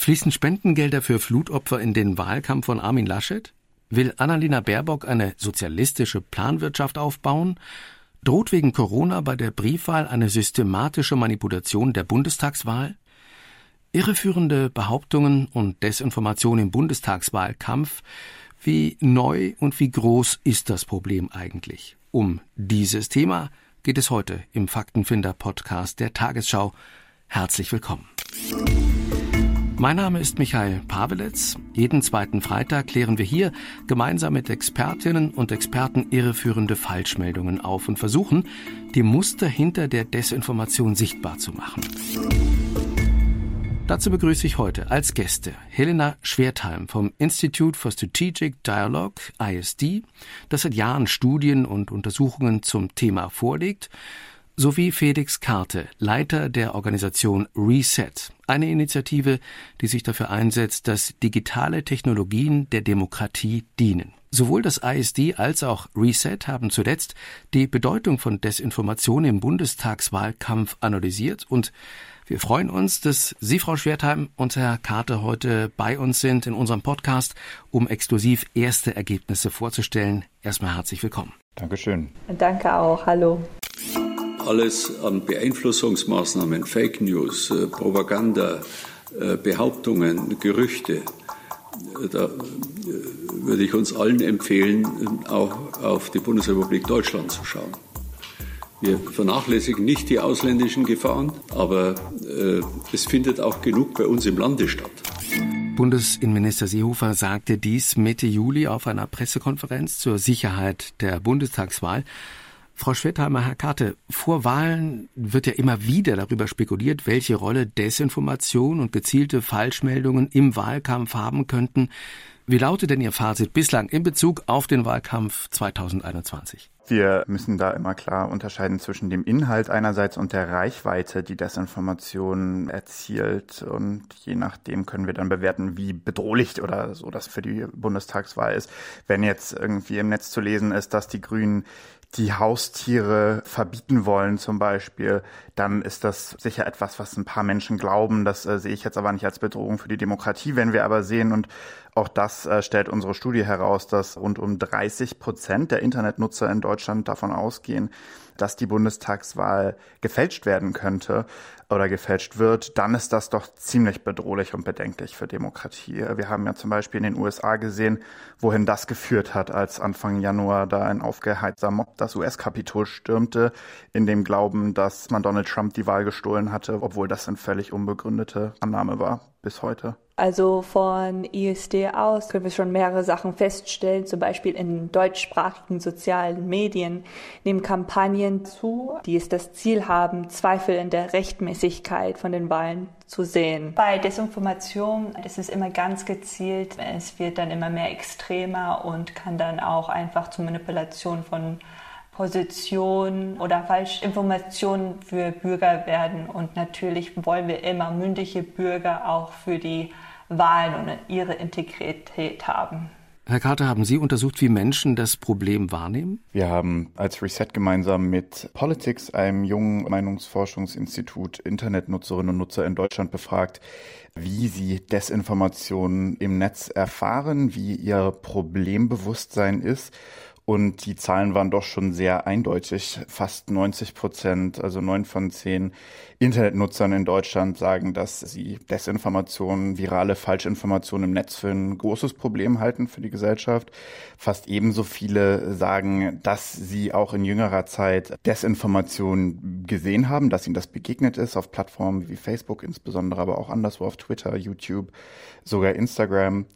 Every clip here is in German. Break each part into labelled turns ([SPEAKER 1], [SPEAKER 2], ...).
[SPEAKER 1] Fließen Spendengelder für Flutopfer in den Wahlkampf von Armin Laschet? Will Annalena Baerbock eine sozialistische Planwirtschaft aufbauen? Droht wegen Corona bei der Briefwahl eine systematische Manipulation der Bundestagswahl? Irreführende Behauptungen und Desinformation im Bundestagswahlkampf. Wie neu und wie groß ist das Problem eigentlich? Um dieses Thema geht es heute im Faktenfinder Podcast der Tagesschau. Herzlich willkommen. Mein Name ist Michael Pavelitz. Jeden zweiten Freitag klären wir hier gemeinsam mit Expertinnen und Experten irreführende Falschmeldungen auf und versuchen, die Muster hinter der Desinformation sichtbar zu machen. Dazu begrüße ich heute als Gäste Helena Schwertheim vom Institute for Strategic Dialogue, ISD, das seit Jahren Studien und Untersuchungen zum Thema vorlegt, sowie Felix Karte, Leiter der Organisation Reset, eine Initiative, die sich dafür einsetzt, dass digitale Technologien der Demokratie dienen. Sowohl das ISD als auch Reset haben zuletzt die Bedeutung von Desinformation im Bundestagswahlkampf analysiert und wir freuen uns, dass Sie, Frau Schwertheim und Herr Karte heute bei uns sind in unserem Podcast, um exklusiv erste Ergebnisse vorzustellen. Erstmal herzlich willkommen.
[SPEAKER 2] Dankeschön.
[SPEAKER 3] Danke auch. Hallo
[SPEAKER 4] alles an Beeinflussungsmaßnahmen, Fake News, äh, Propaganda, äh, Behauptungen, Gerüchte, äh, da würde ich uns allen empfehlen, auch auf die Bundesrepublik Deutschland zu schauen. Wir vernachlässigen nicht die ausländischen Gefahren, aber es findet auch genug bei uns im Lande statt.
[SPEAKER 1] Bundesinnenminister Seehofer sagte dies Mitte Juli auf einer Pressekonferenz zur Sicherheit der Bundestagswahl. Frau Schwetheimer, Herr Karte, vor Wahlen wird ja immer wieder darüber spekuliert, welche Rolle Desinformation und gezielte Falschmeldungen im Wahlkampf haben könnten. Wie lautet denn Ihr Fazit bislang in Bezug auf den Wahlkampf 2021?
[SPEAKER 2] Wir müssen da immer klar unterscheiden zwischen dem Inhalt einerseits und der Reichweite, die Desinformation erzielt. Und je nachdem können wir dann bewerten, wie bedrohlich oder so das für die Bundestagswahl ist. Wenn jetzt irgendwie im Netz zu lesen ist, dass die Grünen die Haustiere verbieten wollen zum Beispiel, dann ist das sicher etwas, was ein paar Menschen glauben. Das äh, sehe ich jetzt aber nicht als Bedrohung für die Demokratie. Wenn wir aber sehen, und auch das äh, stellt unsere Studie heraus, dass rund um 30 Prozent der Internetnutzer in Deutschland davon ausgehen, dass die Bundestagswahl gefälscht werden könnte oder gefälscht wird, dann ist das doch ziemlich bedrohlich und bedenklich für Demokratie. Wir haben ja zum Beispiel in den USA gesehen, wohin das geführt hat, als Anfang Januar da ein aufgeheizter Mob das US-Kapitol stürmte, in dem Glauben, dass man Donald Trump die Wahl gestohlen hatte, obwohl das eine völlig unbegründete Annahme war bis heute.
[SPEAKER 3] Also von ISD aus können wir schon mehrere Sachen feststellen. Zum Beispiel in deutschsprachigen sozialen Medien nehmen Kampagnen zu, die es das Ziel haben, Zweifel in der Rechtmäßigkeit von den Wahlen zu sehen. Bei Desinformation ist es immer ganz gezielt. Es wird dann immer mehr extremer und kann dann auch einfach zur Manipulation von Position oder Falschinformationen für Bürger werden. Und natürlich wollen wir immer mündige Bürger auch für die Wahlen und ihre Integrität haben.
[SPEAKER 1] Herr Carter, haben Sie untersucht, wie Menschen das Problem wahrnehmen?
[SPEAKER 2] Wir haben als Reset gemeinsam mit Politics, einem jungen Meinungsforschungsinstitut, Internetnutzerinnen und Nutzer in Deutschland befragt, wie sie Desinformationen im Netz erfahren, wie ihr Problembewusstsein ist und die Zahlen waren doch schon sehr eindeutig. Fast 90 Prozent, also neun von zehn Internetnutzern in Deutschland sagen, dass sie Desinformationen, virale Falschinformationen im Netz für ein großes Problem halten für die Gesellschaft. Fast ebenso viele sagen, dass sie auch in jüngerer Zeit Desinformationen gesehen haben, dass ihnen das begegnet ist auf Plattformen wie Facebook insbesondere, aber auch anderswo auf Twitter, YouTube, sogar Instagram.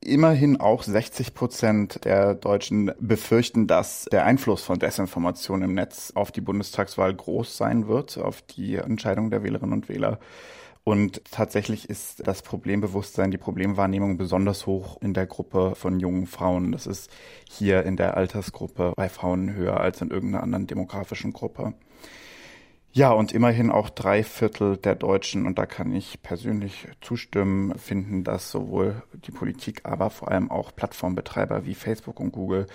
[SPEAKER 2] Immerhin auch 60 Prozent der Deutschen befürchten, dass der Einfluss von Desinformation im Netz auf die Bundestagswahl groß sein wird, auf die Entscheidung der Wählerinnen und Wähler. Und tatsächlich ist das Problembewusstsein, die Problemwahrnehmung besonders hoch in der Gruppe von jungen Frauen. Das ist hier in der Altersgruppe bei Frauen höher als in irgendeiner anderen demografischen Gruppe. Ja, und immerhin auch drei Viertel der Deutschen, und da kann ich persönlich zustimmen, finden, dass sowohl die Politik, aber vor allem auch Plattformbetreiber wie Facebook und Google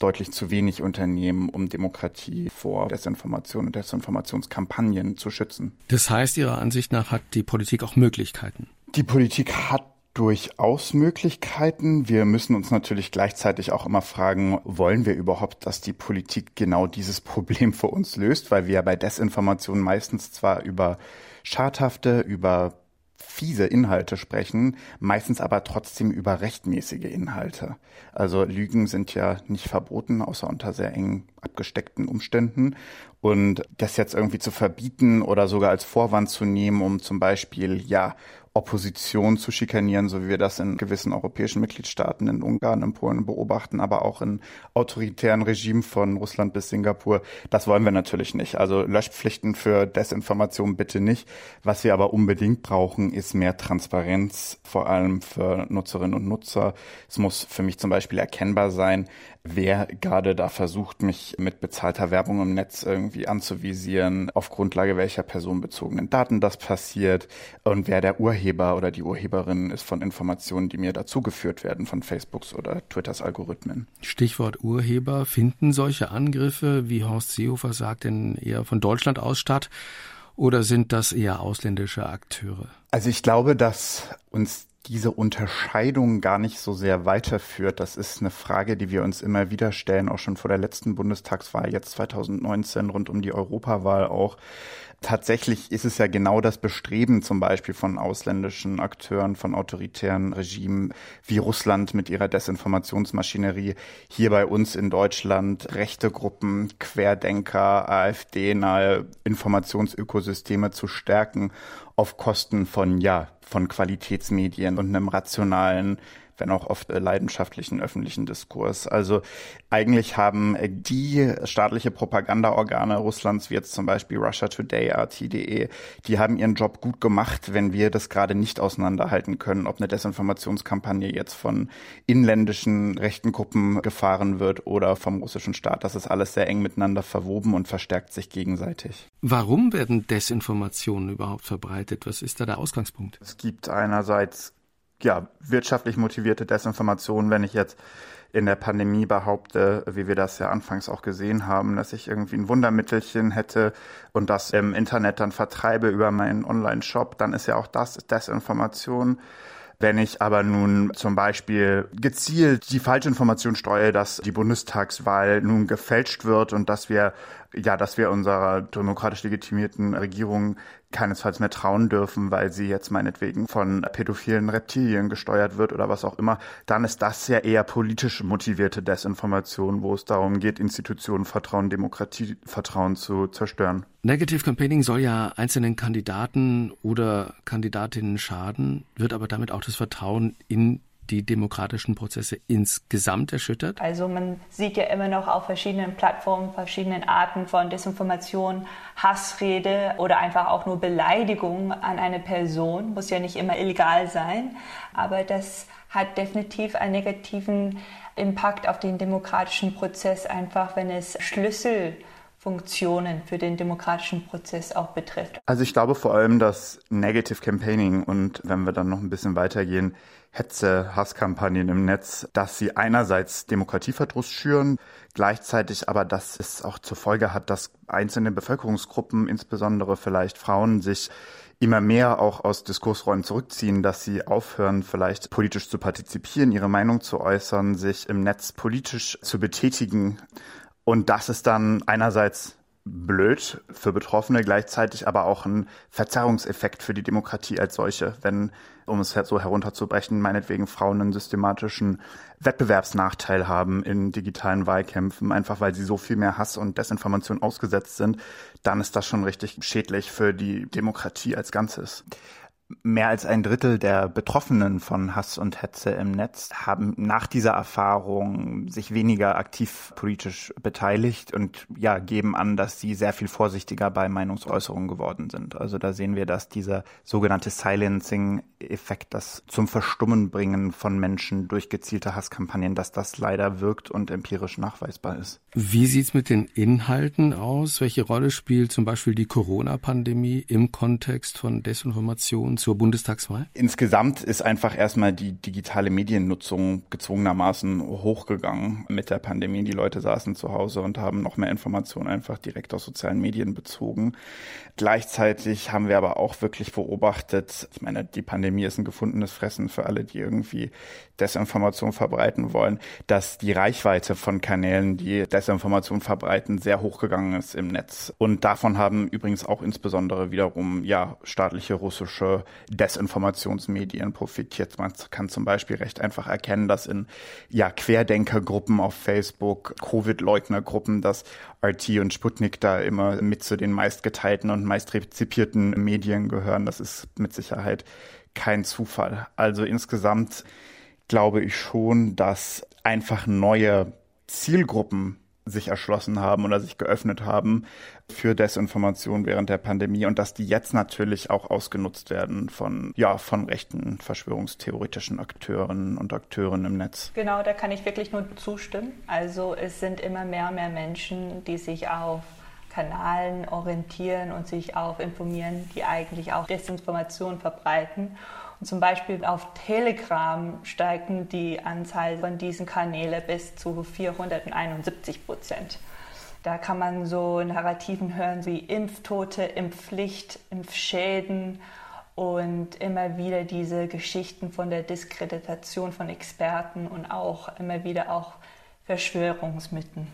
[SPEAKER 2] deutlich zu wenig unternehmen, um Demokratie vor Desinformation und Desinformationskampagnen zu schützen.
[SPEAKER 1] Das heißt, Ihrer Ansicht nach hat die Politik auch Möglichkeiten?
[SPEAKER 2] Die Politik hat durchaus Möglichkeiten. Wir müssen uns natürlich gleichzeitig auch immer fragen, wollen wir überhaupt, dass die Politik genau dieses Problem für uns löst, weil wir ja bei Desinformation meistens zwar über schadhafte, über fiese Inhalte sprechen, meistens aber trotzdem über rechtmäßige Inhalte. Also Lügen sind ja nicht verboten, außer unter sehr eng abgesteckten Umständen. Und das jetzt irgendwie zu verbieten oder sogar als Vorwand zu nehmen, um zum Beispiel, ja, Opposition zu schikanieren, so wie wir das in gewissen europäischen Mitgliedstaaten, in Ungarn, in Polen beobachten, aber auch in autoritären Regimen von Russland bis Singapur. Das wollen wir natürlich nicht. Also Löschpflichten für Desinformation bitte nicht. Was wir aber unbedingt brauchen, ist mehr Transparenz, vor allem für Nutzerinnen und Nutzer. Es muss für mich zum Beispiel erkennbar sein, wer gerade da versucht, mich mit bezahlter Werbung im Netz irgendwie anzuvisieren, auf Grundlage welcher personenbezogenen Daten das passiert und wer der Urheber oder die Urheberin ist von Informationen, die mir dazugeführt werden von Facebooks oder Twitters Algorithmen.
[SPEAKER 1] Stichwort Urheber. Finden solche Angriffe, wie Horst Seehofer sagt, denn eher von Deutschland aus statt? Oder sind das eher ausländische Akteure?
[SPEAKER 2] Also ich glaube, dass uns diese Unterscheidung gar nicht so sehr weiterführt. Das ist eine Frage, die wir uns immer wieder stellen, auch schon vor der letzten Bundestagswahl, jetzt 2019 rund um die Europawahl auch. Tatsächlich ist es ja genau das Bestreben zum Beispiel von ausländischen Akteuren, von autoritären Regimen wie Russland mit ihrer Desinformationsmaschinerie, hier bei uns in Deutschland rechte Gruppen, Querdenker, AfD-nahe Informationsökosysteme zu stärken auf Kosten von, ja, von Qualitätsmedien und einem rationalen wenn auch oft äh, leidenschaftlichen öffentlichen Diskurs. Also eigentlich haben äh, die staatliche Propagandaorgane Russlands, wie jetzt zum Beispiel Russia Today, RT.de, die haben ihren Job gut gemacht, wenn wir das gerade nicht auseinanderhalten können, ob eine Desinformationskampagne jetzt von inländischen rechten Gruppen gefahren wird oder vom russischen Staat. Das ist alles sehr eng miteinander verwoben und verstärkt sich gegenseitig.
[SPEAKER 1] Warum werden Desinformationen überhaupt verbreitet? Was ist da der Ausgangspunkt?
[SPEAKER 2] Es gibt einerseits ja, wirtschaftlich motivierte Desinformation, wenn ich jetzt in der Pandemie behaupte, wie wir das ja anfangs auch gesehen haben, dass ich irgendwie ein Wundermittelchen hätte und das im Internet dann vertreibe über meinen Online-Shop, dann ist ja auch das Desinformation. Wenn ich aber nun zum Beispiel gezielt die falsche Information streue, dass die Bundestagswahl nun gefälscht wird und dass wir ja, dass wir unserer demokratisch legitimierten Regierung keinesfalls mehr trauen dürfen, weil sie jetzt meinetwegen von pädophilen Reptilien gesteuert wird oder was auch immer, dann ist das ja eher politisch motivierte Desinformation, wo es darum geht, Institutionen Vertrauen, Demokratie Vertrauen zu zerstören.
[SPEAKER 1] Negative Campaigning soll ja einzelnen Kandidaten oder Kandidatinnen schaden, wird aber damit auch das Vertrauen in die demokratischen Prozesse insgesamt erschüttert?
[SPEAKER 3] Also man sieht ja immer noch auf verschiedenen Plattformen verschiedene Arten von Desinformation, Hassrede oder einfach auch nur Beleidigung an eine Person. Muss ja nicht immer illegal sein, aber das hat definitiv einen negativen Impact auf den demokratischen Prozess, einfach wenn es Schlüssel Funktionen für den demokratischen Prozess auch betrifft.
[SPEAKER 2] Also ich glaube vor allem, dass Negative Campaigning und wenn wir dann noch ein bisschen weitergehen, Hetze, Hasskampagnen im Netz, dass sie einerseits Demokratieverdruss schüren, gleichzeitig aber, dass es auch zur Folge hat, dass einzelne Bevölkerungsgruppen, insbesondere vielleicht Frauen, sich immer mehr auch aus Diskursräumen zurückziehen, dass sie aufhören, vielleicht politisch zu partizipieren, ihre Meinung zu äußern, sich im Netz politisch zu betätigen. Und das ist dann einerseits blöd für Betroffene, gleichzeitig aber auch ein Verzerrungseffekt für die Demokratie als solche, wenn, um es so herunterzubrechen, meinetwegen Frauen einen systematischen Wettbewerbsnachteil haben in digitalen Wahlkämpfen, einfach weil sie so viel mehr Hass und Desinformation ausgesetzt sind, dann ist das schon richtig schädlich für die Demokratie als Ganzes. Mehr als ein Drittel der Betroffenen von Hass und Hetze im Netz haben nach dieser Erfahrung sich weniger aktiv politisch beteiligt und ja, geben an, dass sie sehr viel vorsichtiger bei Meinungsäußerungen geworden sind. Also da sehen wir, dass dieser sogenannte Silencing-Effekt, das zum Verstummen bringen von Menschen durch gezielte Hasskampagnen, dass das leider wirkt und empirisch nachweisbar ist.
[SPEAKER 1] Wie sieht's mit den Inhalten aus? Welche Rolle spielt zum Beispiel die Corona-Pandemie im Kontext von Desinformation? Zur Bundestagswahl?
[SPEAKER 2] Insgesamt ist einfach erstmal die digitale Mediennutzung gezwungenermaßen hochgegangen mit der Pandemie. Die Leute saßen zu Hause und haben noch mehr Informationen einfach direkt aus sozialen Medien bezogen. Gleichzeitig haben wir aber auch wirklich beobachtet, ich meine, die Pandemie ist ein gefundenes Fressen für alle, die irgendwie Desinformation verbreiten wollen, dass die Reichweite von Kanälen, die Desinformation verbreiten, sehr hochgegangen ist im Netz. Und davon haben übrigens auch insbesondere wiederum ja staatliche russische Desinformationsmedien profitiert. Man kann zum Beispiel recht einfach erkennen, dass in ja Querdenkergruppen auf Facebook, Covid-Leugnergruppen, dass RT und Sputnik da immer mit zu den meistgeteilten und meist rezipierten Medien gehören. Das ist mit Sicherheit kein Zufall. Also insgesamt glaube ich schon, dass einfach neue Zielgruppen sich erschlossen haben oder sich geöffnet haben für Desinformation während der Pandemie und dass die jetzt natürlich auch ausgenutzt werden von, ja, von rechten verschwörungstheoretischen Akteuren und Akteuren im Netz.
[SPEAKER 3] Genau, da kann ich wirklich nur zustimmen. Also es sind immer mehr und mehr Menschen, die sich auf Kanalen orientieren und sich auch informieren, die eigentlich auch Desinformation verbreiten. Zum Beispiel auf Telegram steigen die Anzahl von diesen Kanälen bis zu 471 Prozent. Da kann man so Narrativen hören wie Impftote, Impfpflicht, Impfschäden und immer wieder diese Geschichten von der Diskreditation von Experten und auch immer wieder auch Verschwörungsmythen.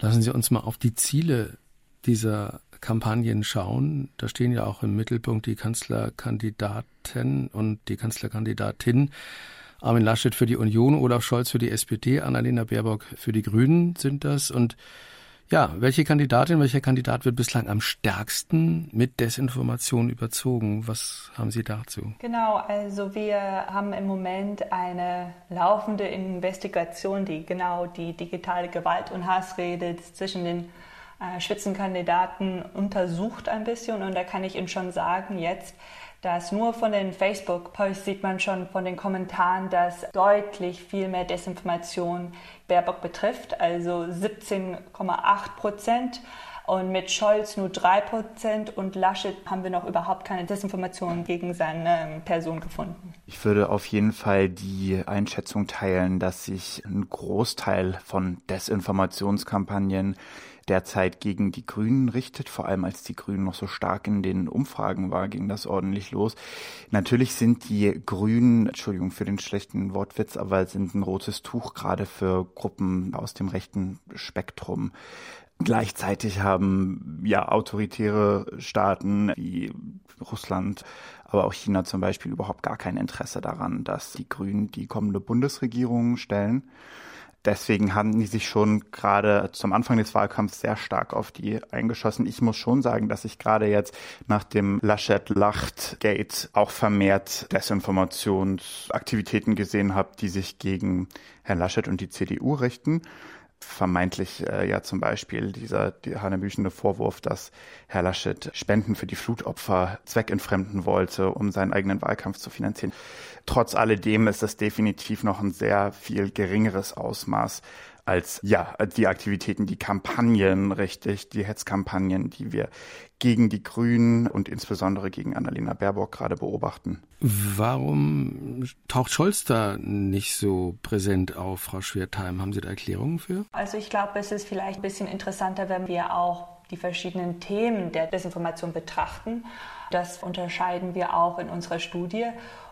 [SPEAKER 1] Lassen Sie uns mal auf die Ziele dieser Kampagnen schauen, da stehen ja auch im Mittelpunkt die Kanzlerkandidaten und die Kanzlerkandidatin. Armin Laschet für die Union, Olaf Scholz für die SPD, Annalena Baerbock für die Grünen sind das. Und ja, welche Kandidatin, welcher Kandidat wird bislang am stärksten mit Desinformation überzogen? Was haben Sie dazu?
[SPEAKER 3] Genau, also wir haben im Moment eine laufende Investigation, die genau die digitale Gewalt und Hassrede zwischen den Spitzenkandidaten untersucht ein bisschen und da kann ich Ihnen schon sagen jetzt, dass nur von den Facebook-Posts sieht man schon von den Kommentaren, dass deutlich viel mehr Desinformation Baerbock betrifft, also 17,8 Prozent. Und mit Scholz nur 3 Prozent und Laschet haben wir noch überhaupt keine Desinformation gegen seine Person gefunden.
[SPEAKER 2] Ich würde auf jeden Fall die Einschätzung teilen, dass sich ein Großteil von Desinformationskampagnen derzeit gegen die Grünen richtet, vor allem als die Grünen noch so stark in den Umfragen war, ging das ordentlich los. Natürlich sind die Grünen, Entschuldigung für den schlechten Wortwitz, aber sind ein rotes Tuch gerade für Gruppen aus dem rechten Spektrum. Gleichzeitig haben ja autoritäre Staaten wie Russland, aber auch China zum Beispiel überhaupt gar kein Interesse daran, dass die Grünen die kommende Bundesregierung stellen. Deswegen haben die sich schon gerade zum Anfang des Wahlkampfs sehr stark auf die eingeschossen. Ich muss schon sagen, dass ich gerade jetzt nach dem Laschet-Lacht-Gate auch vermehrt Desinformationsaktivitäten gesehen habe, die sich gegen Herrn Laschet und die CDU richten vermeintlich äh, ja zum Beispiel dieser die hanebüchende Vorwurf, dass Herr Laschet Spenden für die Flutopfer zweckentfremden wollte, um seinen eigenen Wahlkampf zu finanzieren. Trotz alledem ist das definitiv noch ein sehr viel geringeres Ausmaß als ja die Aktivitäten, die Kampagnen, richtig, die Hetzkampagnen, die wir gegen die Grünen und insbesondere gegen Annalena Baerbock gerade beobachten.
[SPEAKER 1] Warum taucht Scholz da nicht so präsent auf, Frau Schwertheim? Haben Sie da Erklärungen für?
[SPEAKER 3] Also ich glaube, es ist vielleicht ein bisschen interessanter, wenn wir auch die verschiedenen Themen der Desinformation betrachten. Das unterscheiden wir auch in unserer Studie.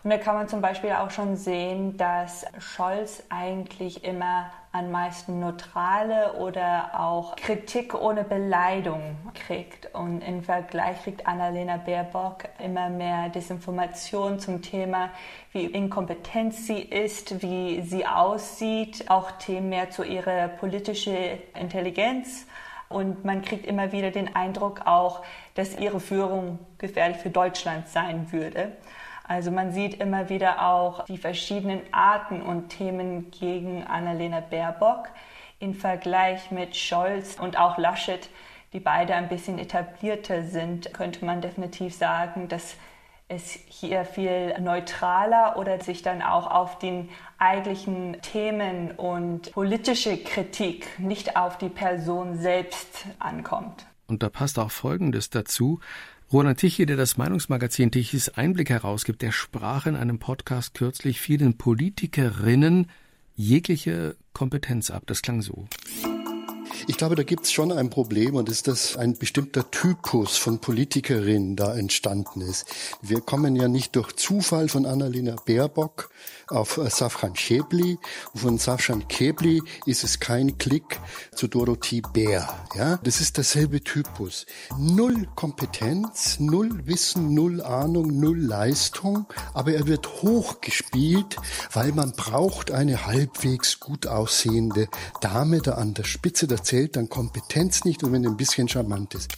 [SPEAKER 3] Und da kann man zum Beispiel auch schon sehen, dass Scholz eigentlich immer am meisten neutrale oder auch Kritik ohne Beleidigung kriegt. Und im Vergleich kriegt Annalena Baerbock immer mehr Desinformation zum Thema, wie inkompetent sie ist, wie sie aussieht, auch Themen mehr zu ihrer politischen Intelligenz. Und man kriegt immer wieder den Eindruck auch, dass ihre Führung gefährlich für Deutschland sein würde. Also man sieht immer wieder auch die verschiedenen Arten und Themen gegen Annalena Baerbock im Vergleich mit Scholz und auch Laschet, die beide ein bisschen etablierter sind, könnte man definitiv sagen, dass es hier viel neutraler oder sich dann auch auf den eigentlichen Themen und politische Kritik, nicht auf die Person selbst ankommt.
[SPEAKER 1] Und da passt auch Folgendes dazu. Roland Tichy, der das Meinungsmagazin Tichys Einblick herausgibt, der sprach in einem Podcast kürzlich vielen Politikerinnen jegliche Kompetenz ab. Das klang so.
[SPEAKER 5] Ich glaube, da gibt es schon ein Problem und ist, dass ein bestimmter Typus von Politikerin da entstanden ist. Wir kommen ja nicht durch Zufall von Annalena Baerbock auf äh, Safran Schäbli. Von Safran Schäbli ist es kein Klick zu Dorothee Bär. Ja, das ist derselbe Typus. Null Kompetenz, null Wissen, null Ahnung, null Leistung, aber er wird hochgespielt, weil man braucht eine halbwegs gut aussehende Dame da an der Spitze. Da zählt dann Kompetenz nicht und wenn er ein bisschen charmant ist.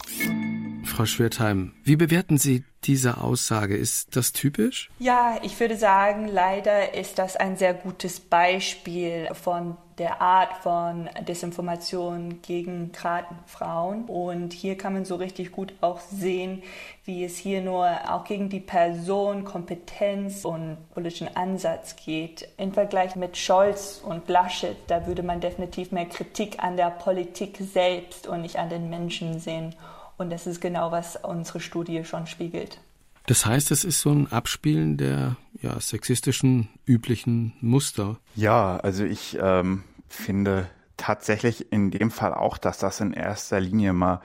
[SPEAKER 1] Frau Schwertheim, wie bewerten Sie diese Aussage? Ist das typisch?
[SPEAKER 3] Ja, ich würde sagen, leider ist das ein sehr gutes Beispiel von der Art von Desinformation gegen gerade Frauen. Und hier kann man so richtig gut auch sehen, wie es hier nur auch gegen die Person, Kompetenz und politischen Ansatz geht. Im Vergleich mit Scholz und Laschet, da würde man definitiv mehr Kritik an der Politik selbst und nicht an den Menschen sehen. Und das ist genau, was unsere Studie schon spiegelt.
[SPEAKER 1] Das heißt, es ist so ein Abspielen der ja, sexistischen üblichen Muster.
[SPEAKER 2] Ja, also ich ähm, finde tatsächlich in dem Fall auch, dass das in erster Linie mal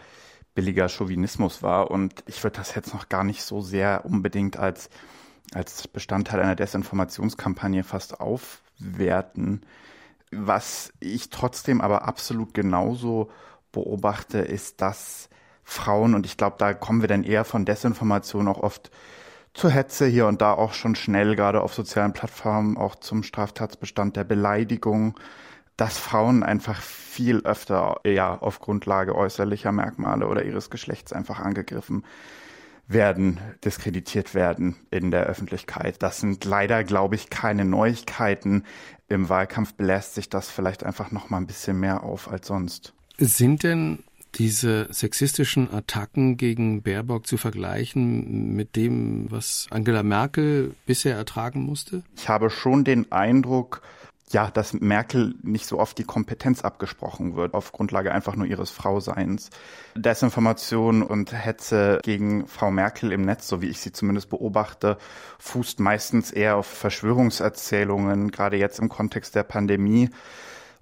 [SPEAKER 2] billiger Chauvinismus war. Und ich würde das jetzt noch gar nicht so sehr unbedingt als, als Bestandteil einer Desinformationskampagne fast aufwerten. Was ich trotzdem aber absolut genauso beobachte, ist, dass Frauen, und ich glaube, da kommen wir dann eher von Desinformation auch oft zur Hetze hier und da auch schon schnell, gerade auf sozialen Plattformen, auch zum Straftatsbestand der Beleidigung, dass Frauen einfach viel öfter ja auf Grundlage äußerlicher Merkmale oder ihres Geschlechts einfach angegriffen werden, diskreditiert werden in der Öffentlichkeit. Das sind leider, glaube ich, keine Neuigkeiten. Im Wahlkampf belässt sich das vielleicht einfach noch mal ein bisschen mehr auf als sonst.
[SPEAKER 1] Sind denn diese sexistischen Attacken gegen Baerbock zu vergleichen mit dem, was Angela Merkel bisher ertragen musste?
[SPEAKER 2] Ich habe schon den Eindruck, ja, dass Merkel nicht so oft die Kompetenz abgesprochen wird, auf Grundlage einfach nur ihres Frauseins. Desinformation und Hetze gegen Frau Merkel im Netz, so wie ich sie zumindest beobachte, fußt meistens eher auf Verschwörungserzählungen, gerade jetzt im Kontext der Pandemie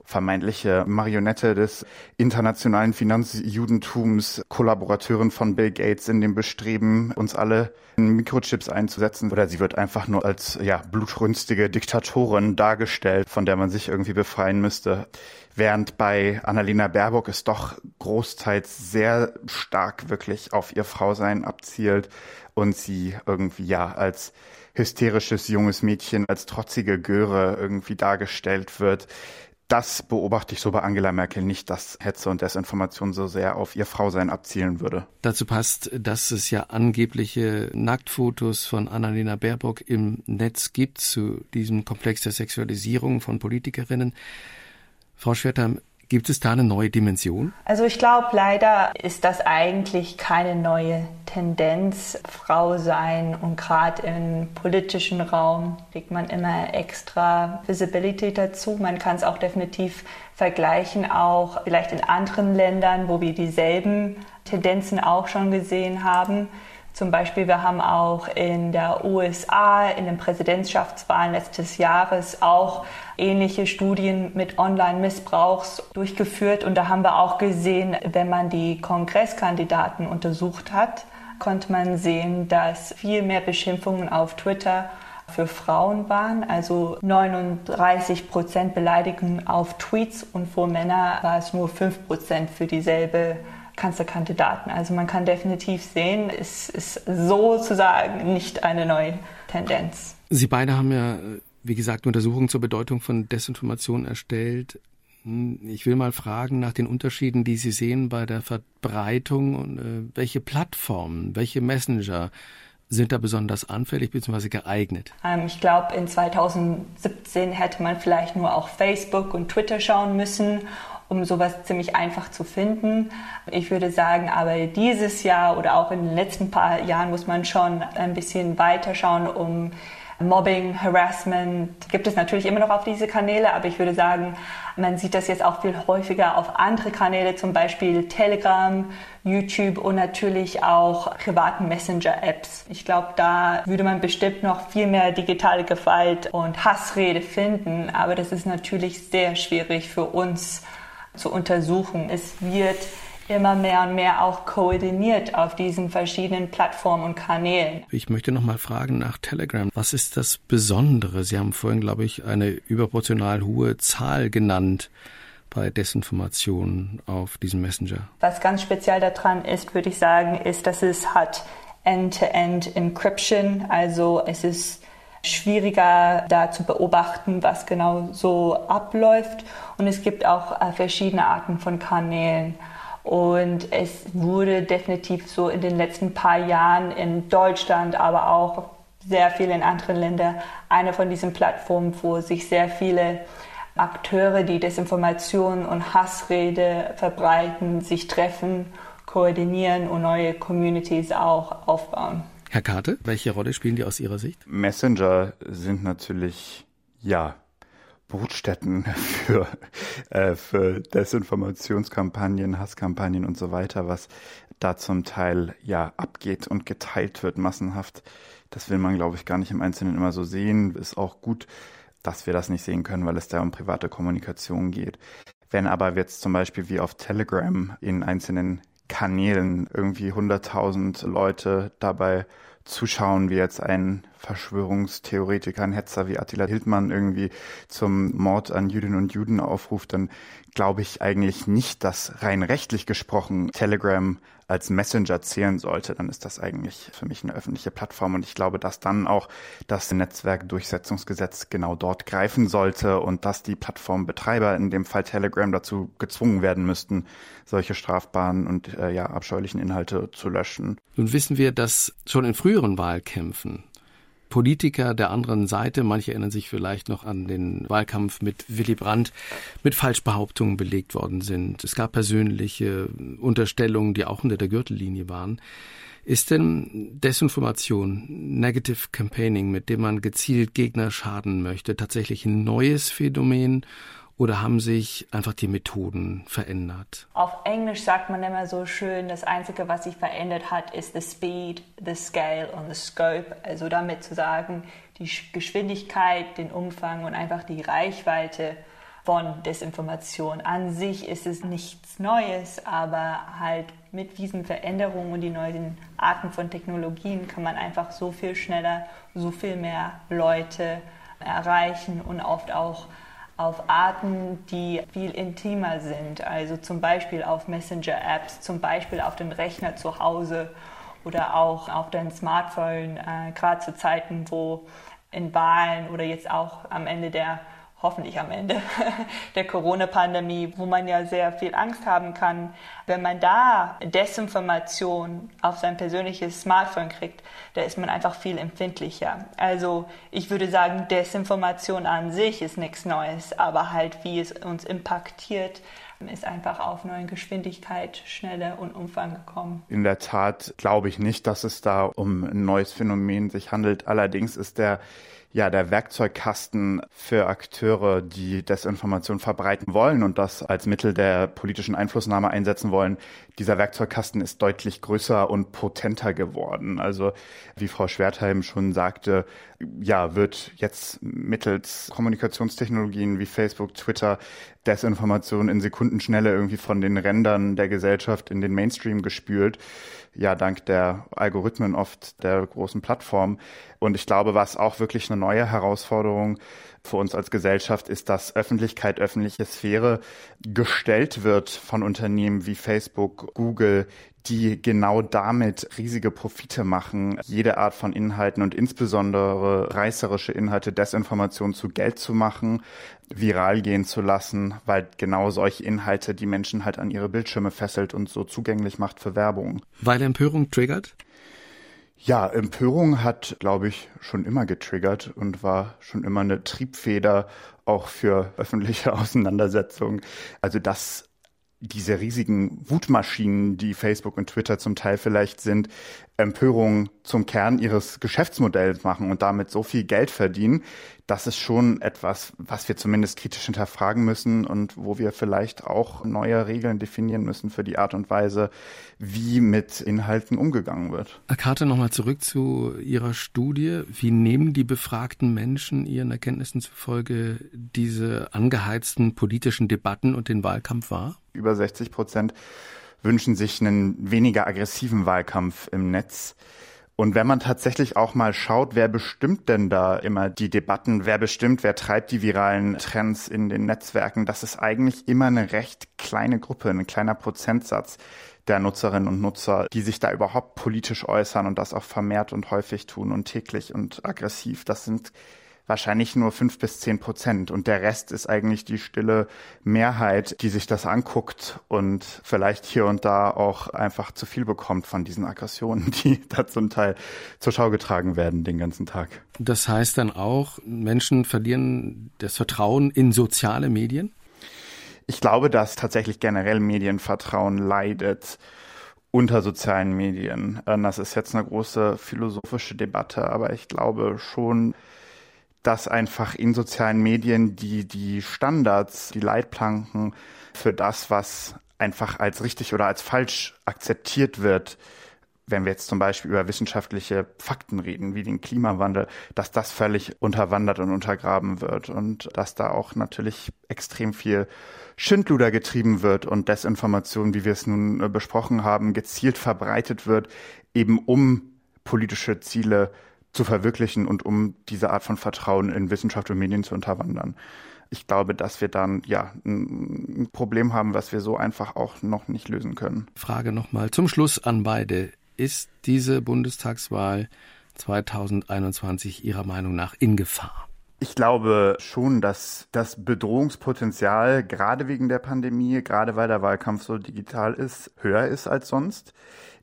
[SPEAKER 2] vermeintliche Marionette des internationalen Finanzjudentums, Kollaborateurin von Bill Gates in dem Bestreben, uns alle in Mikrochips einzusetzen. Oder sie wird einfach nur als ja, blutrünstige Diktatorin dargestellt, von der man sich irgendwie befreien müsste. Während bei Annalena Baerbock es doch großteils sehr stark wirklich auf ihr Frausein abzielt und sie irgendwie ja als hysterisches junges Mädchen, als trotzige Göre irgendwie dargestellt wird, das beobachte ich so bei Angela Merkel nicht, dass Hetze und Desinformation so sehr auf ihr Frausein abzielen würde.
[SPEAKER 1] Dazu passt, dass es ja angebliche Nacktfotos von Annalena Baerbock im Netz gibt zu diesem Komplex der Sexualisierung von Politikerinnen. Frau Schwertheim, Gibt es da eine neue Dimension?
[SPEAKER 3] Also ich glaube, leider ist das eigentlich keine neue Tendenz. Frau sein und gerade im politischen Raum legt man immer extra Visibility dazu. Man kann es auch definitiv vergleichen, auch vielleicht in anderen Ländern, wo wir dieselben Tendenzen auch schon gesehen haben. Zum Beispiel, wir haben auch in der USA in den Präsidentschaftswahlen letztes Jahres auch ähnliche Studien mit Online-Missbrauchs durchgeführt. Und da haben wir auch gesehen, wenn man die Kongresskandidaten untersucht hat, konnte man sehen, dass viel mehr Beschimpfungen auf Twitter für Frauen waren. Also 39 Prozent Beleidigungen auf Tweets und für Männer war es nur 5 Prozent für dieselbe Kanzlerkandidaten. Also man kann definitiv sehen, es ist sozusagen nicht eine neue Tendenz.
[SPEAKER 1] Sie beide haben ja, wie gesagt, Untersuchungen zur Bedeutung von Desinformation erstellt. Hm, ich will mal fragen nach den Unterschieden, die Sie sehen bei der Verbreitung und äh, welche Plattformen, welche Messenger sind da besonders anfällig bzw. geeignet?
[SPEAKER 3] Ähm, ich glaube, in 2017 hätte man vielleicht nur auf Facebook und Twitter schauen müssen um sowas ziemlich einfach zu finden. Ich würde sagen, aber dieses Jahr oder auch in den letzten paar Jahren muss man schon ein bisschen weiter schauen, um Mobbing, Harassment gibt es natürlich immer noch auf diese Kanäle, aber ich würde sagen, man sieht das jetzt auch viel häufiger auf andere Kanäle, zum Beispiel Telegram, YouTube und natürlich auch privaten Messenger-Apps. Ich glaube, da würde man bestimmt noch viel mehr digitale Gewalt und Hassrede finden, aber das ist natürlich sehr schwierig für uns zu untersuchen. Es wird immer mehr und mehr auch koordiniert auf diesen verschiedenen Plattformen und Kanälen.
[SPEAKER 1] Ich möchte noch mal fragen nach Telegram. Was ist das Besondere? Sie haben vorhin, glaube ich, eine überproportional hohe Zahl genannt bei Desinformation auf diesem Messenger.
[SPEAKER 3] Was ganz speziell daran ist, würde ich sagen, ist, dass es hat End-to-End -End Encryption. Also es ist schwieriger da zu beobachten, was genau so abläuft. Und es gibt auch äh, verschiedene Arten von Kanälen. Und es wurde definitiv so in den letzten paar Jahren in Deutschland, aber auch sehr viel in anderen Ländern eine von diesen Plattformen, wo sich sehr viele Akteure, die Desinformation und Hassrede verbreiten, sich treffen, koordinieren und neue Communities auch aufbauen.
[SPEAKER 1] Herr Karte, welche Rolle spielen die aus Ihrer Sicht?
[SPEAKER 2] Messenger sind natürlich, ja, Brutstätten für, äh, für Desinformationskampagnen, Hasskampagnen und so weiter, was da zum Teil ja abgeht und geteilt wird massenhaft. Das will man, glaube ich, gar nicht im Einzelnen immer so sehen. Ist auch gut, dass wir das nicht sehen können, weil es da um private Kommunikation geht. Wenn aber jetzt zum Beispiel wie auf Telegram in einzelnen Kanälen irgendwie 100.000 Leute dabei zuschauen, wie jetzt ein Verschwörungstheoretiker, ein Hetzer wie Attila Hildmann irgendwie zum Mord an Jüdinnen und Juden aufruft, dann glaube ich eigentlich nicht, dass rein rechtlich gesprochen Telegram als Messenger zählen sollte, dann ist das eigentlich für mich eine öffentliche Plattform und ich glaube, dass dann auch das Netzwerkdurchsetzungsgesetz genau dort greifen sollte und dass die Plattformbetreiber, in dem Fall Telegram, dazu gezwungen werden müssten, solche strafbaren und äh, ja abscheulichen Inhalte zu löschen.
[SPEAKER 1] Nun wissen wir, dass schon in früheren Wahlkämpfen Politiker der anderen Seite, manche erinnern sich vielleicht noch an den Wahlkampf mit Willy Brandt, mit Falschbehauptungen belegt worden sind. Es gab persönliche Unterstellungen, die auch unter der Gürtellinie waren. Ist denn Desinformation, Negative Campaigning, mit dem man gezielt Gegner schaden möchte, tatsächlich ein neues Phänomen oder haben sich einfach die Methoden verändert?
[SPEAKER 3] Auf Englisch sagt man immer so schön, das Einzige, was sich verändert hat, ist the speed, the scale und the scope. Also damit zu sagen, die Geschwindigkeit, den Umfang und einfach die Reichweite von Desinformation. An sich ist es nichts Neues, aber halt mit diesen Veränderungen und die neuen Arten von Technologien kann man einfach so viel schneller, so viel mehr Leute erreichen und oft auch auf Arten, die viel intimer sind, also zum Beispiel auf Messenger-Apps, zum Beispiel auf dem Rechner zu Hause oder auch auf deinem Smartphone, äh, gerade zu Zeiten, wo in Wahlen oder jetzt auch am Ende der hoffentlich am Ende der Corona-Pandemie, wo man ja sehr viel Angst haben kann, wenn man da Desinformation auf sein persönliches Smartphone kriegt, da ist man einfach viel empfindlicher. Also ich würde sagen, Desinformation an sich ist nichts Neues, aber halt wie es uns impactiert, ist einfach auf neue Geschwindigkeit, Schnelle und Umfang gekommen.
[SPEAKER 2] In der Tat glaube ich nicht, dass es da um ein neues Phänomen sich handelt. Allerdings ist der ja, der Werkzeugkasten für Akteure, die Desinformation verbreiten wollen und das als Mittel der politischen Einflussnahme einsetzen wollen, dieser Werkzeugkasten ist deutlich größer und potenter geworden. Also, wie Frau Schwertheim schon sagte, ja, wird jetzt mittels Kommunikationstechnologien wie Facebook, Twitter Desinformation in Sekundenschnelle irgendwie von den Rändern der Gesellschaft in den Mainstream gespült ja dank der Algorithmen oft der großen Plattformen. Und ich glaube, was auch wirklich eine neue Herausforderung für uns als Gesellschaft ist, dass Öffentlichkeit, öffentliche Sphäre gestellt wird von Unternehmen wie Facebook, Google, die genau damit riesige Profite machen, jede Art von Inhalten und insbesondere reißerische Inhalte, Desinformation zu Geld zu machen, viral gehen zu lassen, weil genau solche Inhalte die Menschen halt an ihre Bildschirme fesselt und so zugänglich macht für Werbung.
[SPEAKER 1] Weil Empörung triggert?
[SPEAKER 2] Ja, Empörung hat, glaube ich, schon immer getriggert und war schon immer eine Triebfeder auch für öffentliche Auseinandersetzungen. Also das diese riesigen Wutmaschinen, die Facebook und Twitter zum Teil vielleicht sind, Empörung zum Kern ihres Geschäftsmodells machen und damit so viel Geld verdienen, das ist schon etwas, was wir zumindest kritisch hinterfragen müssen und wo wir vielleicht auch neue Regeln definieren müssen für die Art und Weise, wie mit Inhalten umgegangen wird.
[SPEAKER 1] Karte nochmal zurück zu Ihrer Studie. Wie nehmen die befragten Menschen Ihren Erkenntnissen zufolge diese angeheizten politischen Debatten und den Wahlkampf wahr?
[SPEAKER 2] Über 60 Prozent wünschen sich einen weniger aggressiven Wahlkampf im Netz. Und wenn man tatsächlich auch mal schaut, wer bestimmt denn da immer die Debatten, wer bestimmt, wer treibt die viralen Trends in den Netzwerken, das ist eigentlich immer eine recht kleine Gruppe, ein kleiner Prozentsatz der Nutzerinnen und Nutzer, die sich da überhaupt politisch äußern und das auch vermehrt und häufig tun und täglich und aggressiv. Das sind wahrscheinlich nur fünf bis zehn Prozent. Und der Rest ist eigentlich die stille Mehrheit, die sich das anguckt und vielleicht hier und da auch einfach zu viel bekommt von diesen Aggressionen, die da zum Teil zur Schau getragen werden den ganzen Tag.
[SPEAKER 1] Das heißt dann auch, Menschen verlieren das Vertrauen in soziale Medien?
[SPEAKER 2] Ich glaube, dass tatsächlich generell Medienvertrauen leidet unter sozialen Medien. Das ist jetzt eine große philosophische Debatte, aber ich glaube schon, dass einfach in sozialen Medien die, die Standards, die Leitplanken für das, was einfach als richtig oder als falsch akzeptiert wird, wenn wir jetzt zum Beispiel über wissenschaftliche Fakten reden, wie den Klimawandel, dass das völlig unterwandert und untergraben wird und dass da auch natürlich extrem viel Schindluder getrieben wird und Desinformation, wie wir es nun äh, besprochen haben, gezielt verbreitet wird, eben um politische Ziele zu verwirklichen und um diese Art von Vertrauen in Wissenschaft und Medien zu unterwandern. Ich glaube, dass wir dann ja ein Problem haben, was wir so einfach auch noch nicht lösen können.
[SPEAKER 1] Frage nochmal zum Schluss an beide. Ist diese Bundestagswahl 2021 Ihrer Meinung nach in Gefahr?
[SPEAKER 2] Ich glaube schon, dass das Bedrohungspotenzial gerade wegen der Pandemie, gerade weil der Wahlkampf so digital ist, höher ist als sonst.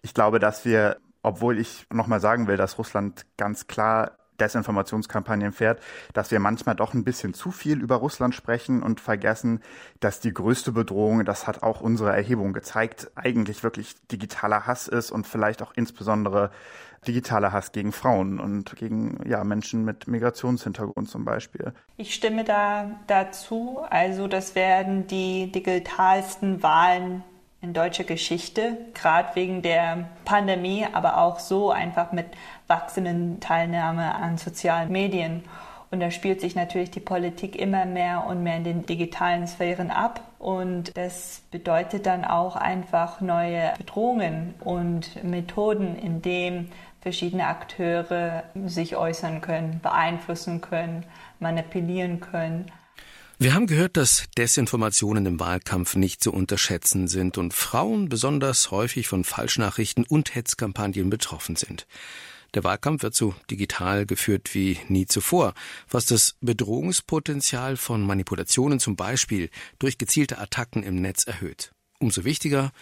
[SPEAKER 2] Ich glaube, dass wir obwohl ich nochmal sagen will, dass Russland ganz klar Desinformationskampagnen fährt, dass wir manchmal doch ein bisschen zu viel über Russland sprechen und vergessen, dass die größte Bedrohung, das hat auch unsere Erhebung gezeigt, eigentlich wirklich digitaler Hass ist und vielleicht auch insbesondere digitaler Hass gegen Frauen und gegen ja, Menschen mit Migrationshintergrund zum Beispiel.
[SPEAKER 3] Ich stimme da dazu. Also das werden die digitalsten Wahlen in deutscher Geschichte, gerade wegen der Pandemie, aber auch so einfach mit wachsenden Teilnahme an sozialen Medien. Und da spielt sich natürlich die Politik immer mehr und mehr in den digitalen Sphären ab. Und das bedeutet dann auch einfach neue Bedrohungen und Methoden, in denen verschiedene Akteure sich äußern können, beeinflussen können, manipulieren können.
[SPEAKER 1] Wir haben gehört, dass Desinformationen im Wahlkampf nicht zu unterschätzen sind und Frauen besonders häufig von Falschnachrichten und Hetzkampagnen betroffen sind. Der Wahlkampf wird so digital geführt wie nie zuvor, was das Bedrohungspotenzial von Manipulationen zum Beispiel durch gezielte Attacken im Netz erhöht. Umso wichtiger,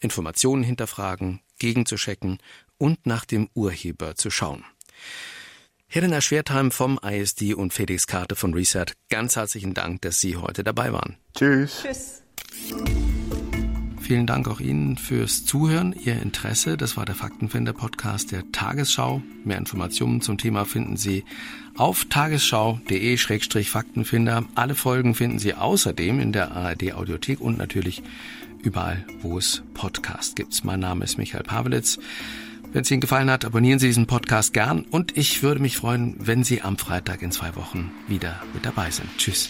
[SPEAKER 1] Informationen hinterfragen, gegenzuchecken und nach dem Urheber zu schauen. Helena Schwertheim vom ISD und Felix Karte von Reset, ganz herzlichen Dank, dass Sie heute dabei waren.
[SPEAKER 2] Tschüss.
[SPEAKER 3] Tschüss.
[SPEAKER 1] Vielen Dank auch Ihnen fürs Zuhören, Ihr Interesse. Das war der Faktenfinder-Podcast der Tagesschau. Mehr Informationen zum Thema finden Sie auf tagesschau.de-faktenfinder. Alle Folgen finden Sie außerdem in der ARD-Audiothek und natürlich überall, wo es Podcast gibt. Mein Name ist Michael Pawelitz. Wenn es Ihnen gefallen hat, abonnieren Sie diesen Podcast gern und ich würde mich freuen, wenn Sie am Freitag in zwei Wochen wieder mit dabei sind. Tschüss.